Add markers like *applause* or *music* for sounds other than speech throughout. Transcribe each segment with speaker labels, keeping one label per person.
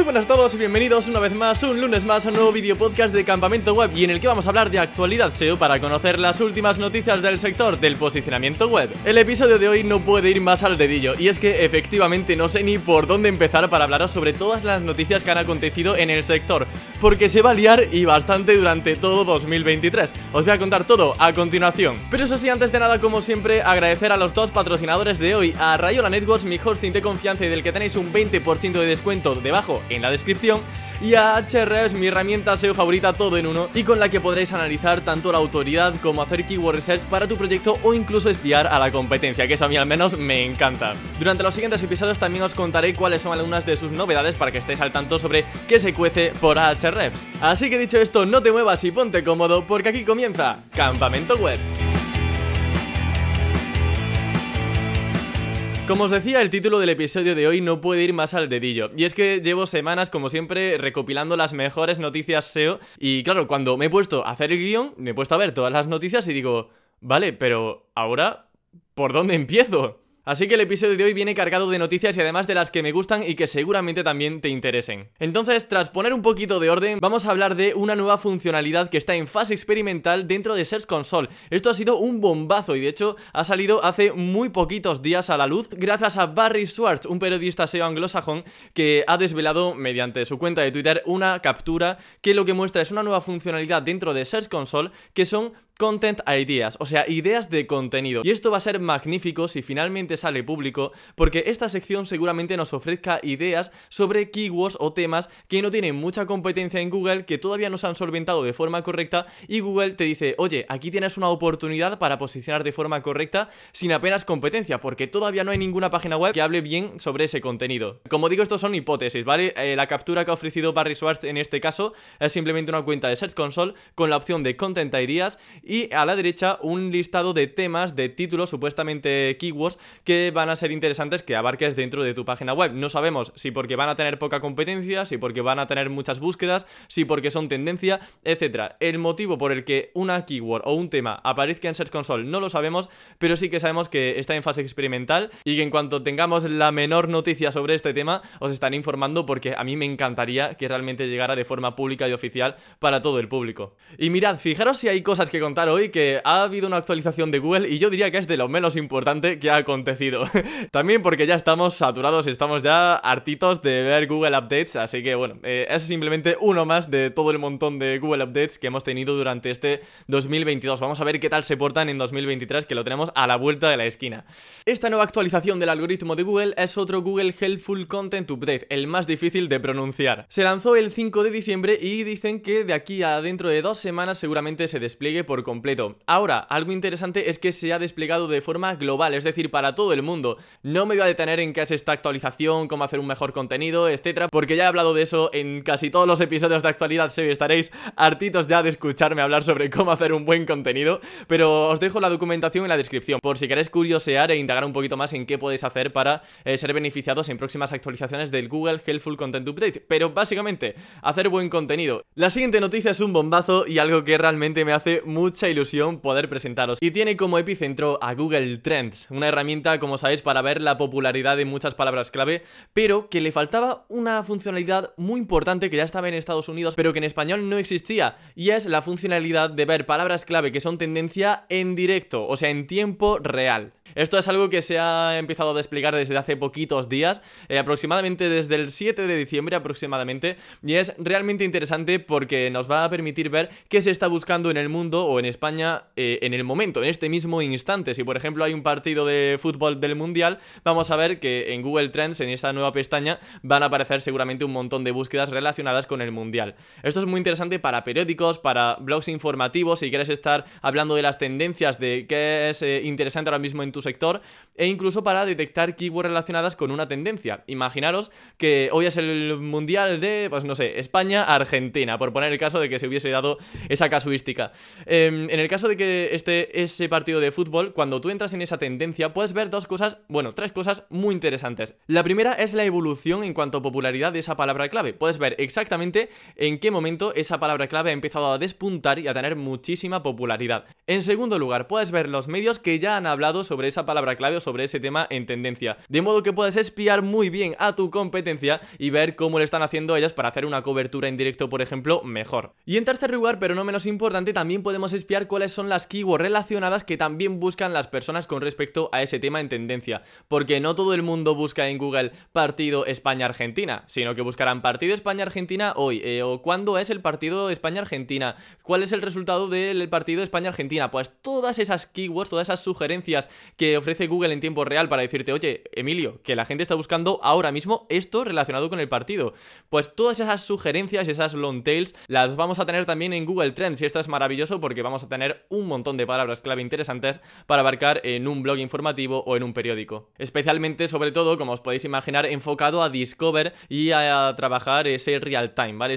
Speaker 1: Muy buenas a todos y bienvenidos una vez más, un lunes más a un nuevo video podcast de Campamento Web y en el que vamos a hablar de actualidad SEO para conocer las últimas noticias del sector del posicionamiento web. El episodio de hoy no puede ir más al dedillo y es que efectivamente no sé ni por dónde empezar para hablaros sobre todas las noticias que han acontecido en el sector, porque se va a liar y bastante durante todo 2023. Os voy a contar todo a continuación. Pero eso sí, antes de nada, como siempre, agradecer a los dos patrocinadores de hoy, a Rayola Networks, mi hosting de confianza y del que tenéis un 20% de descuento debajo en la descripción y a Ahrefs, mi herramienta SEO favorita todo en uno y con la que podréis analizar tanto la autoridad como hacer keyword research para tu proyecto o incluso espiar a la competencia, que eso a mí al menos me encanta. Durante los siguientes episodios también os contaré cuáles son algunas de sus novedades para que estéis al tanto sobre qué se cuece por Ahrefs. Así que dicho esto, no te muevas y ponte cómodo porque aquí comienza Campamento Web. Como os decía, el título del episodio de hoy no puede ir más al dedillo. Y es que llevo semanas, como siempre, recopilando las mejores noticias SEO. Y claro, cuando me he puesto a hacer el guion, me he puesto a ver todas las noticias y digo, vale, pero ahora, ¿por dónde empiezo? Así que el episodio de hoy viene cargado de noticias y además de las que me gustan y que seguramente también te interesen. Entonces, tras poner un poquito de orden, vamos a hablar de una nueva funcionalidad que está en fase experimental dentro de Search Console. Esto ha sido un bombazo y de hecho ha salido hace muy poquitos días a la luz gracias a Barry Schwartz, un periodista SEO anglosajón que ha desvelado mediante su cuenta de Twitter una captura que lo que muestra es una nueva funcionalidad dentro de Search Console que son Content Ideas, o sea, ideas de contenido. Y esto va a ser magnífico si finalmente sale público, porque esta sección seguramente nos ofrezca ideas sobre keywords o temas que no tienen mucha competencia en Google, que todavía no se han solventado de forma correcta, y Google te dice, oye, aquí tienes una oportunidad para posicionar de forma correcta sin apenas competencia, porque todavía no hay ninguna página web que hable bien sobre ese contenido. Como digo, esto son hipótesis, ¿vale? Eh, la captura que ha ofrecido Barry Schwartz en este caso es simplemente una cuenta de Search Console con la opción de Content Ideas a la derecha un listado de temas, de títulos, supuestamente keywords, que van a ser interesantes que abarques dentro de tu página web. No sabemos si porque van a tener poca competencia, si porque van a tener muchas búsquedas, si porque son tendencia, etcétera. El motivo por el que una keyword o un tema aparezca en Search Console no lo sabemos, pero sí que sabemos que está en fase experimental y que en cuanto tengamos la menor noticia sobre este tema, os estaré informando porque a mí me encantaría que realmente llegara de forma pública y oficial para todo el público. Y mirad, fijaros si hay cosas que contar hoy que ha habido una actualización de Google y yo diría que es de lo menos importante que ha acontecido. *laughs* También porque ya estamos saturados estamos ya hartitos de ver Google Updates, así que bueno, eh, es simplemente uno más de todo el montón de Google Updates que hemos tenido durante este 2022. Vamos a ver qué tal se portan en 2023, que lo tenemos a la vuelta de la esquina. Esta nueva actualización del algoritmo de Google es otro Google Helpful Content Update, el más difícil de pronunciar. Se lanzó el 5 de diciembre y dicen que de aquí a dentro de dos semanas seguramente se despliegue por completo. Ahora, algo interesante es que se ha desplegado de forma global, es decir, para todo el mundo. No me voy a detener en qué es esta actualización, cómo hacer un mejor contenido, etcétera, porque ya he hablado de eso en casi todos los episodios de actualidad y estaréis hartitos ya de escucharme hablar sobre cómo hacer un buen contenido, pero os dejo la documentación en la descripción por si queréis curiosear e indagar un poquito más en qué podéis hacer para eh, ser beneficiados en próximas actualizaciones del Google Helpful Content Update. Pero básicamente, hacer buen contenido. La siguiente noticia es un bombazo y algo que realmente me hace mucha ilusión poder presentaros. Y tiene como epicentro a Google Trends, una herramienta, como sabéis, para ver la popularidad de muchas palabras clave, pero que le faltaba una funcionalidad muy importante que ya estaba en Estados Unidos, pero que en español no existía, y es la funcionalidad de ver palabras clave que son tendencia en directo, o sea, en tiempo real. Esto es algo que se ha empezado a desplegar desde hace poquitos días, eh, aproximadamente desde el 7 de diciembre aproximadamente, y es realmente interesante porque nos va a permitir ver qué se está buscando en el mundo o en España eh, en el momento, en este mismo instante. Si por ejemplo hay un partido de fútbol del Mundial, vamos a ver que en Google Trends, en esa nueva pestaña, van a aparecer seguramente un montón de búsquedas relacionadas con el Mundial. Esto es muy interesante para periódicos, para blogs informativos, si quieres estar hablando de las tendencias, de qué es eh, interesante ahora mismo en tu sector e incluso para detectar keywords relacionadas con una tendencia. Imaginaros que hoy es el mundial de, pues no sé, España-Argentina, por poner el caso de que se hubiese dado esa casuística. Em, en el caso de que esté ese partido de fútbol, cuando tú entras en esa tendencia, puedes ver dos cosas, bueno, tres cosas muy interesantes. La primera es la evolución en cuanto a popularidad de esa palabra clave. Puedes ver exactamente en qué momento esa palabra clave ha empezado a despuntar y a tener muchísima popularidad. En segundo lugar, puedes ver los medios que ya han hablado sobre esa palabra clave sobre ese tema en tendencia. De modo que puedes espiar muy bien a tu competencia y ver cómo le están haciendo ellas para hacer una cobertura en directo, por ejemplo, mejor. Y en tercer lugar, pero no menos importante, también podemos espiar cuáles son las keywords relacionadas que también buscan las personas con respecto a ese tema en tendencia. Porque no todo el mundo busca en Google partido España-Argentina, sino que buscarán partido España-Argentina hoy, eh, o cuándo es el partido España-Argentina, cuál es el resultado del partido España-Argentina. Pues todas esas keywords, todas esas sugerencias que ofrece Google en tiempo real para decirte, oye, Emilio, que la gente está buscando ahora mismo esto relacionado con el partido. Pues todas esas sugerencias, esas long tails, las vamos a tener también en Google Trends y esto es maravilloso porque vamos a tener un montón de palabras clave interesantes para abarcar en un blog informativo o en un periódico. Especialmente, sobre todo, como os podéis imaginar, enfocado a Discover y a trabajar ese real time, ¿vale?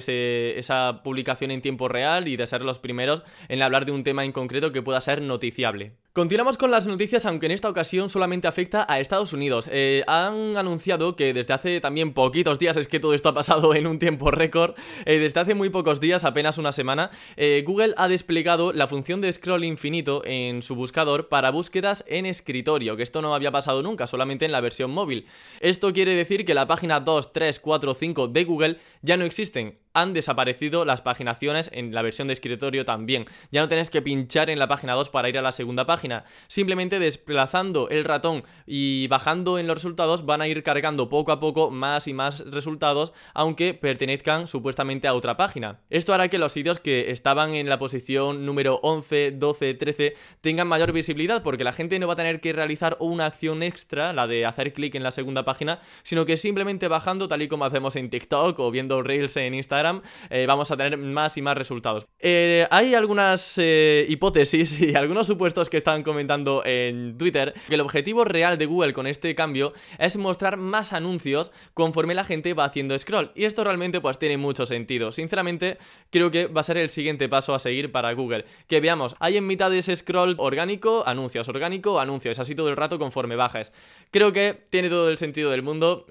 Speaker 1: esa publicación en tiempo real y de ser los primeros en hablar de un tema en concreto que pueda ser noticiable. Continuamos con las noticias, aunque en esta ocasión solamente afecta a Estados Unidos. Eh, han anunciado que desde hace también poquitos días, es que todo esto ha pasado en un tiempo récord, eh, desde hace muy pocos días, apenas una semana, eh, Google ha desplegado la función de scroll infinito en su buscador para búsquedas en escritorio, que esto no había pasado nunca, solamente en la versión móvil. Esto quiere decir que la página 2, 3, 4, 5 de Google ya no existen han desaparecido las paginaciones en la versión de escritorio también. Ya no tenés que pinchar en la página 2 para ir a la segunda página. Simplemente desplazando el ratón y bajando en los resultados van a ir cargando poco a poco más y más resultados, aunque pertenezcan supuestamente a otra página. Esto hará que los sitios que estaban en la posición número 11, 12, 13 tengan mayor visibilidad porque la gente no va a tener que realizar una acción extra, la de hacer clic en la segunda página, sino que simplemente bajando tal y como hacemos en TikTok o viendo Reels en Instagram eh, vamos a tener más y más resultados. Eh, hay algunas eh, hipótesis *laughs* y algunos supuestos que están comentando en Twitter que el objetivo real de Google con este cambio es mostrar más anuncios conforme la gente va haciendo scroll. Y esto realmente pues tiene mucho sentido. Sinceramente, creo que va a ser el siguiente paso a seguir para Google. Que veamos, hay en mitad de ese scroll orgánico, anuncios, orgánico, anuncios, así todo el rato conforme bajes. Creo que tiene todo el sentido del mundo.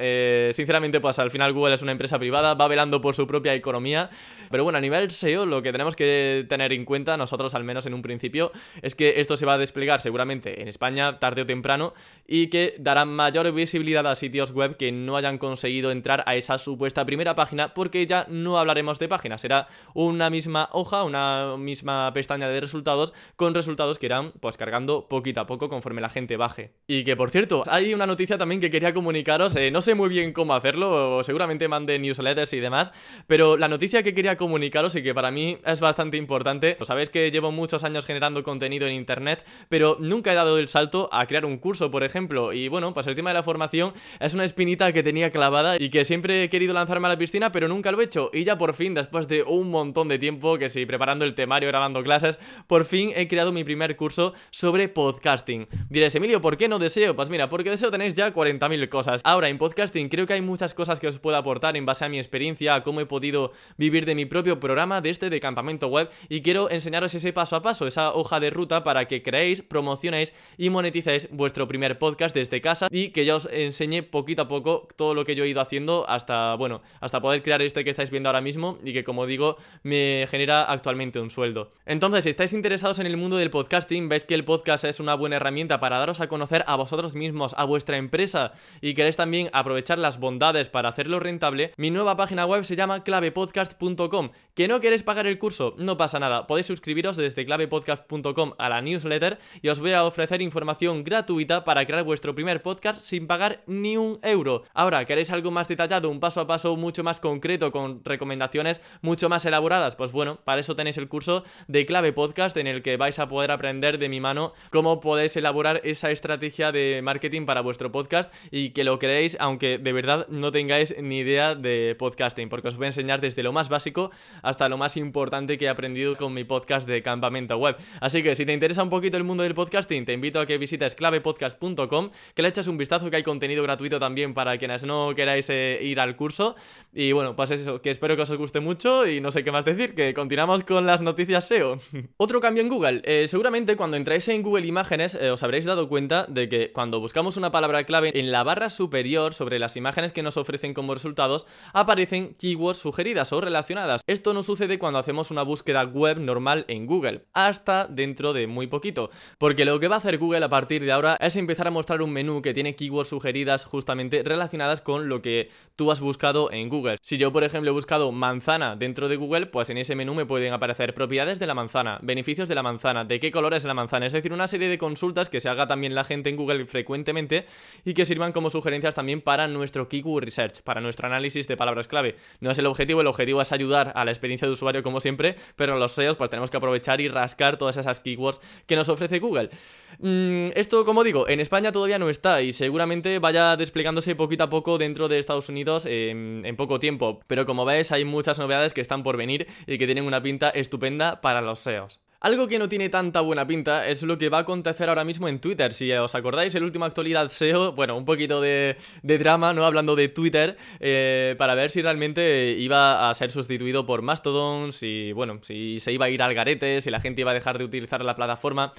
Speaker 1: sinceramente, pues al final Google es una empresa privada, va velando por su propia economía. Pero bueno, a nivel SEO, lo que tenemos que tener en cuenta, nosotros al menos en un principio, es que esto se va a desplegar seguramente en España tarde o temprano y que dará mayor visibilidad a sitios web que no hayan conseguido entrar a esa supuesta primera página, porque ya no hablaremos de páginas, será una misma hoja, una misma pestaña de resultados con resultados que irán pues cargando poquito a poco conforme la gente baje. Y que por cierto, hay una noticia también que quería comunicaros, eh, no sé muy bien cómo hacerlo, seguramente mande newsletters y demás, pero la noticia que quería comunicaros y que para mí es bastante importante, pues sabéis que llevo muchos años generando contenido en internet, pero nunca he dado el salto a crear un curso, por ejemplo. Y bueno, pues el tema de la formación es una espinita que tenía clavada y que siempre he querido lanzarme a la piscina, pero nunca lo he hecho. Y ya por fin, después de un montón de tiempo, que sí, preparando el temario, grabando clases, por fin he creado mi primer curso sobre podcasting. Diréis, Emilio, ¿por qué no deseo? Pues mira, porque deseo tenéis ya 40.000 cosas. Ahora, en podcasting creo que hay muchas cosas que os puedo aportar en base a mi experiencia, a cómo he podido vivir de mi propio programa, de este de campamento web, y quiero enseñaros ese paso a paso, esa hoja de ruta para que creéis, promocionéis y moneticéis vuestro primer podcast desde casa y que yo os enseñe poquito a poco todo lo que yo he ido haciendo hasta, bueno, hasta poder crear este que estáis viendo ahora mismo y que como digo me genera actualmente un sueldo. Entonces, si estáis interesados en el mundo del podcasting, veis que el podcast es una buena herramienta para daros a conocer a vosotros mismos, a vuestra empresa y queréis también aprovechar las bondades para hacerlo rentable, mi nueva página web se llama clave clavepodcast.com. ¿Que no queréis pagar el curso? No pasa nada, podéis suscribiros desde clavepodcast.com a la newsletter y os voy a ofrecer información gratuita para crear vuestro primer podcast sin pagar ni un euro. Ahora, ¿queréis algo más detallado, un paso a paso mucho más concreto, con recomendaciones mucho más elaboradas? Pues bueno, para eso tenéis el curso de Clave Podcast en el que vais a poder aprender de mi mano cómo podéis elaborar esa estrategia de marketing para vuestro podcast y que lo creéis aunque de verdad no tengáis ni idea de podcasting, porque os voy a enseñar desde lo más básico hasta lo más importante que he aprendido con mi podcast de campamento web. Así que si te interesa un poquito el mundo del podcasting, te invito a que visites clavepodcast.com, que le eches un vistazo que hay contenido gratuito también para quienes no queráis eh, ir al curso. Y bueno, pues eso, que espero que os guste mucho y no sé qué más decir, que continuamos con las noticias SEO. *laughs* Otro cambio en Google. Eh, seguramente cuando entráis en Google Imágenes eh, os habréis dado cuenta de que cuando buscamos una palabra clave en la barra superior sobre las imágenes que nos ofrecen como resultados aparecen keywords sujetos sugeridas o relacionadas. Esto no sucede cuando hacemos una búsqueda web normal en Google, hasta dentro de muy poquito, porque lo que va a hacer Google a partir de ahora es empezar a mostrar un menú que tiene keywords sugeridas justamente relacionadas con lo que tú has buscado en Google. Si yo, por ejemplo, he buscado manzana dentro de Google, pues en ese menú me pueden aparecer propiedades de la manzana, beneficios de la manzana, de qué color es la manzana, es decir, una serie de consultas que se haga también la gente en Google frecuentemente y que sirvan como sugerencias también para nuestro keyword research, para nuestro análisis de palabras clave. No es el objetivo, el objetivo es ayudar a la experiencia de usuario como siempre, pero los SEOs pues tenemos que aprovechar y rascar todas esas keywords que nos ofrece Google. Mm, esto, como digo, en España todavía no está y seguramente vaya desplegándose poquito a poco dentro de Estados Unidos en, poco tiempo, pero como ves hay muchas novedades que están por venir y que tienen una pinta estupenda para los SEOs. Algo que no tiene tanta buena pinta es lo que va a acontecer ahora mismo en Twitter. Si os acordáis, el último actualidad SEO, bueno, un poquito de, drama, ¿no? Hablando de Twitter, eh, para ver si realmente iba a ser sustituido por Mastodon, si, bueno, si se iba a ir al garete, si la gente iba a dejar de utilizar la plataforma.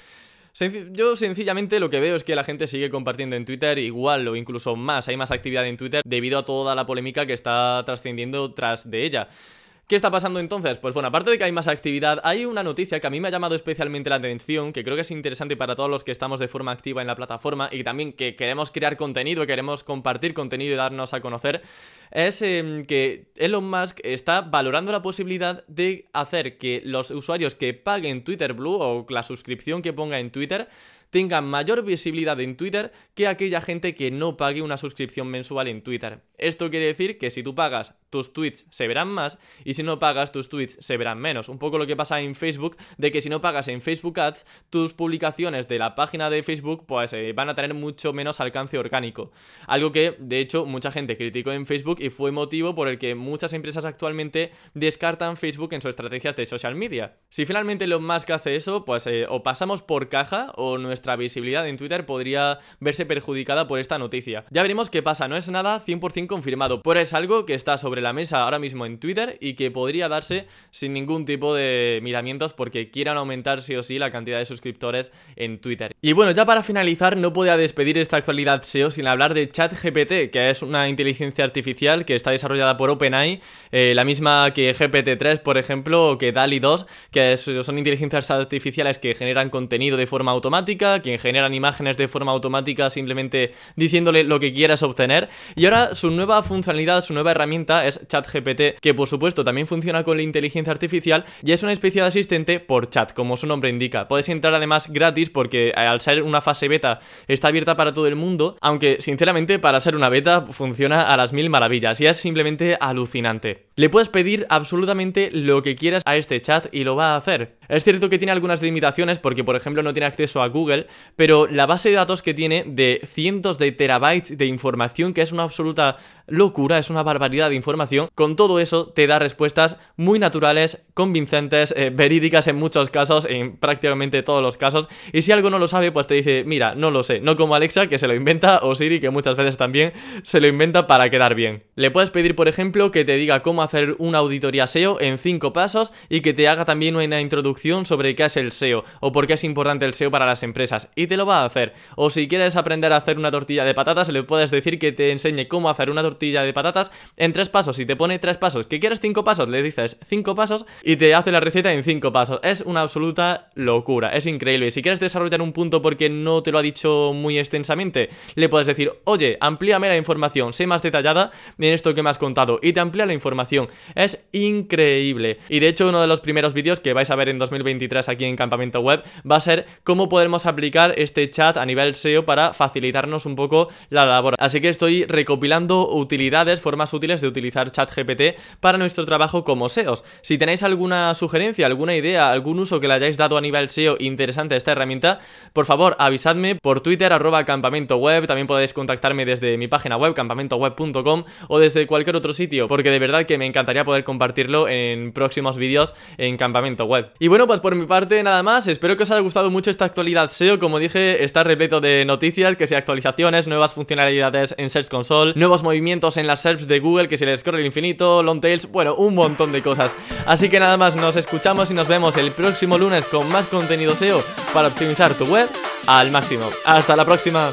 Speaker 1: Yo sencillamente lo que veo es que la gente sigue compartiendo en Twitter igual o incluso más, hay más actividad en Twitter debido a toda la polémica que está trascendiendo tras de ella. ¿Qué está pasando entonces? Pues bueno, aparte de que hay más actividad, hay una noticia que a mí me ha llamado especialmente la atención, que creo que es interesante para todos los que estamos de forma activa en la plataforma y también que queremos crear contenido, queremos compartir contenido y darnos a conocer, es em, que Elon Musk está valorando la posibilidad de hacer que los usuarios que paguen Twitter Blue o la suscripción que ponga en Twitter tengan mayor visibilidad en Twitter que aquella gente que no pague una suscripción mensual en Twitter. Esto quiere decir que si tú pagas, tus tweets se verán más y si no pagas, tus tweets se verán menos. Un poco lo que pasa en Facebook, de que si no pagas en Facebook Ads, tus publicaciones de la página de Facebook pues eh, van a tener mucho menos alcance orgánico. Algo que, de hecho, mucha gente criticó en Facebook y fue motivo por el que muchas empresas actualmente descartan Facebook en sus estrategias de social media. Si finalmente lo más que hace eso, pues eh, o pasamos por caja o nuestra nuestra visibilidad en Twitter podría verse perjudicada por esta noticia. Ya veremos qué pasa, no es nada 100% confirmado, pero es algo que está sobre la mesa ahora mismo en Twitter y que podría darse sin ningún tipo de miramientos porque quieran aumentar sí o sí la cantidad de suscriptores en Twitter. Y bueno, ya para finalizar, no podía despedir esta actualidad SEO sin hablar de ChatGPT, que es una inteligencia artificial que está desarrollada por OpenAI, eh, la misma que GPT-3, por ejemplo, o que DALI 2, que son inteligencias artificiales que generan contenido de forma automática quien generan imágenes de forma automática simplemente diciéndole lo que quieras obtener. Y ahora su nueva funcionalidad, su nueva herramienta es ChatGPT, que por supuesto también funciona con la inteligencia artificial y es una especie de asistente por chat, como su nombre indica. Puedes entrar además gratis porque eh, al ser una fase beta está abierta para todo el mundo, aunque sinceramente para ser una beta funciona a las mil maravillas y es simplemente alucinante. Le puedes pedir absolutamente lo que quieras a este chat y lo va a hacer. Es cierto que tiene algunas limitaciones porque por ejemplo no tiene acceso a Google, pero la base de datos que tiene de cientos de terabytes de información, que es una absoluta locura, es una barbaridad de información, con todo eso te da respuestas muy naturales, convincentes, eh, verídicas en muchos casos, en prácticamente todos los casos, y si algo no lo sabe, pues te dice, mira, no lo sé, no como Alexa, que se lo inventa, o Siri, que muchas veces también se lo inventa para quedar bien. Le puedes pedir, por ejemplo, que te diga cómo hacer una auditoría SEO en 5 pasos y que te haga también una introducción sobre qué es el SEO o por qué es importante el SEO para las empresas y te lo va a hacer. O si quieres aprender a hacer una tortilla de patatas, le puedes decir que te enseñe cómo hacer una tortilla de patatas en tres pasos. Si te pone tres pasos, que quieres cinco pasos, le dices cinco pasos y te hace la receta en cinco pasos. Es una absoluta locura, es increíble. Y si quieres desarrollar un punto porque no te lo ha dicho muy extensamente, le puedes decir, oye, amplíame la información, sé más detallada en esto que me has contado y te amplía la información. Es increíble. Y de hecho, uno de los primeros vídeos que vais a ver en 2023 aquí en Campamento Web va a ser cómo podemos aplicar este chat a nivel SEO para facilitarnos un poco la labor. Así que estoy recopilando utilidades, formas útiles de utilizar ChatGPT para nuestro trabajo como SEOs. Si tenéis alguna sugerencia, alguna idea, algún uso que le hayáis dado a nivel SEO interesante a esta herramienta, por favor avisadme por Twitter arroba campamento web, también podéis contactarme desde mi página web campamentoweb.com o desde cualquier otro sitio, porque de verdad que me encantaría poder compartirlo en próximos vídeos en campamento web. Y bueno, pues por mi parte nada más, espero que os haya gustado mucho esta actualidad SEO como dije, está repleto de noticias, que si actualizaciones, nuevas funcionalidades en Search Console, nuevos movimientos en las SERPs de Google, que si les el infinito, long tails, bueno, un montón de cosas. Así que nada más, nos escuchamos y nos vemos el próximo lunes con más contenido SEO para optimizar tu web al máximo. Hasta la próxima.